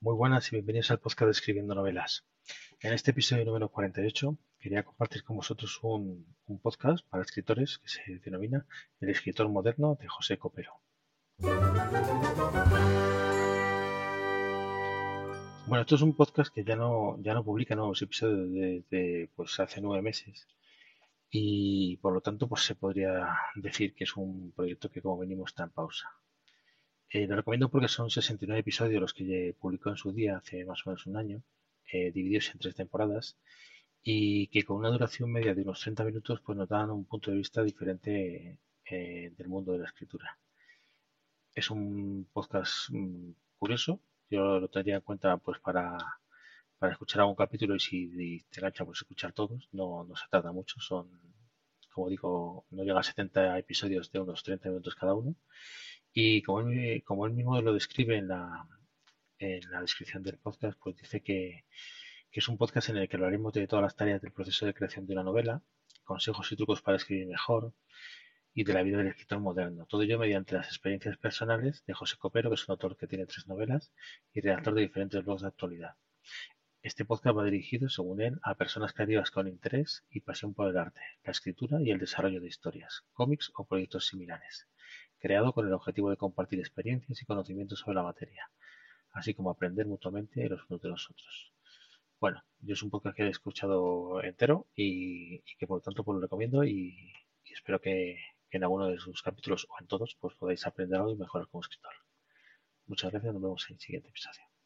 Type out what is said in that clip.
Muy buenas y bienvenidos al podcast de Escribiendo Novelas. En este episodio número 48 quería compartir con vosotros un, podcast para escritores que se denomina El escritor moderno de José Copero. Bueno, esto es un podcast que ya no, ya no publica nuevos episodios desde pues, hace nueve meses y por lo tanto pues se podría decir que es un proyecto que como venimos está en pausa. Eh, lo recomiendo porque son 69 episodios los que publicó en su día, hace más o menos un año, eh, divididos en tres temporadas, y que con una duración media de unos 30 minutos pues nos dan un punto de vista diferente eh, del mundo de la escritura. Es un podcast mm, curioso, yo lo tendría en cuenta pues para, para escuchar algún capítulo y si te engancha pues escuchar todos, no, no se trata mucho, son, como digo, no llega a 70 episodios de unos 30 minutos cada uno y como él, como él mismo lo describe en la, descripción del podcast, pues dice que, que es un podcast en el que hablaremos de todas las tareas del proceso de creación de una novela, consejos y trucos para escribir mejor y de la vida del escritor moderno. Todo ello mediante las experiencias personales de José Copero, que es un autor que tiene tres novelas y redactor de diferentes blogs de actualidad. Este podcast va dirigido, según él, a personas creativas con interés y pasión por el arte, la escritura y el desarrollo de historias, cómics o proyectos similares creado con el objetivo de compartir experiencias y conocimientos sobre la materia, así como aprender mutuamente los unos de los otros. Bueno, yo es un podcast que he escuchado entero y, que por lo tanto pues lo recomiendo y, espero que, que, en alguno de sus capítulos o en todos pues podáis aprender algo y mejorar como escritor. Muchas gracias, nos vemos en el siguiente episodio.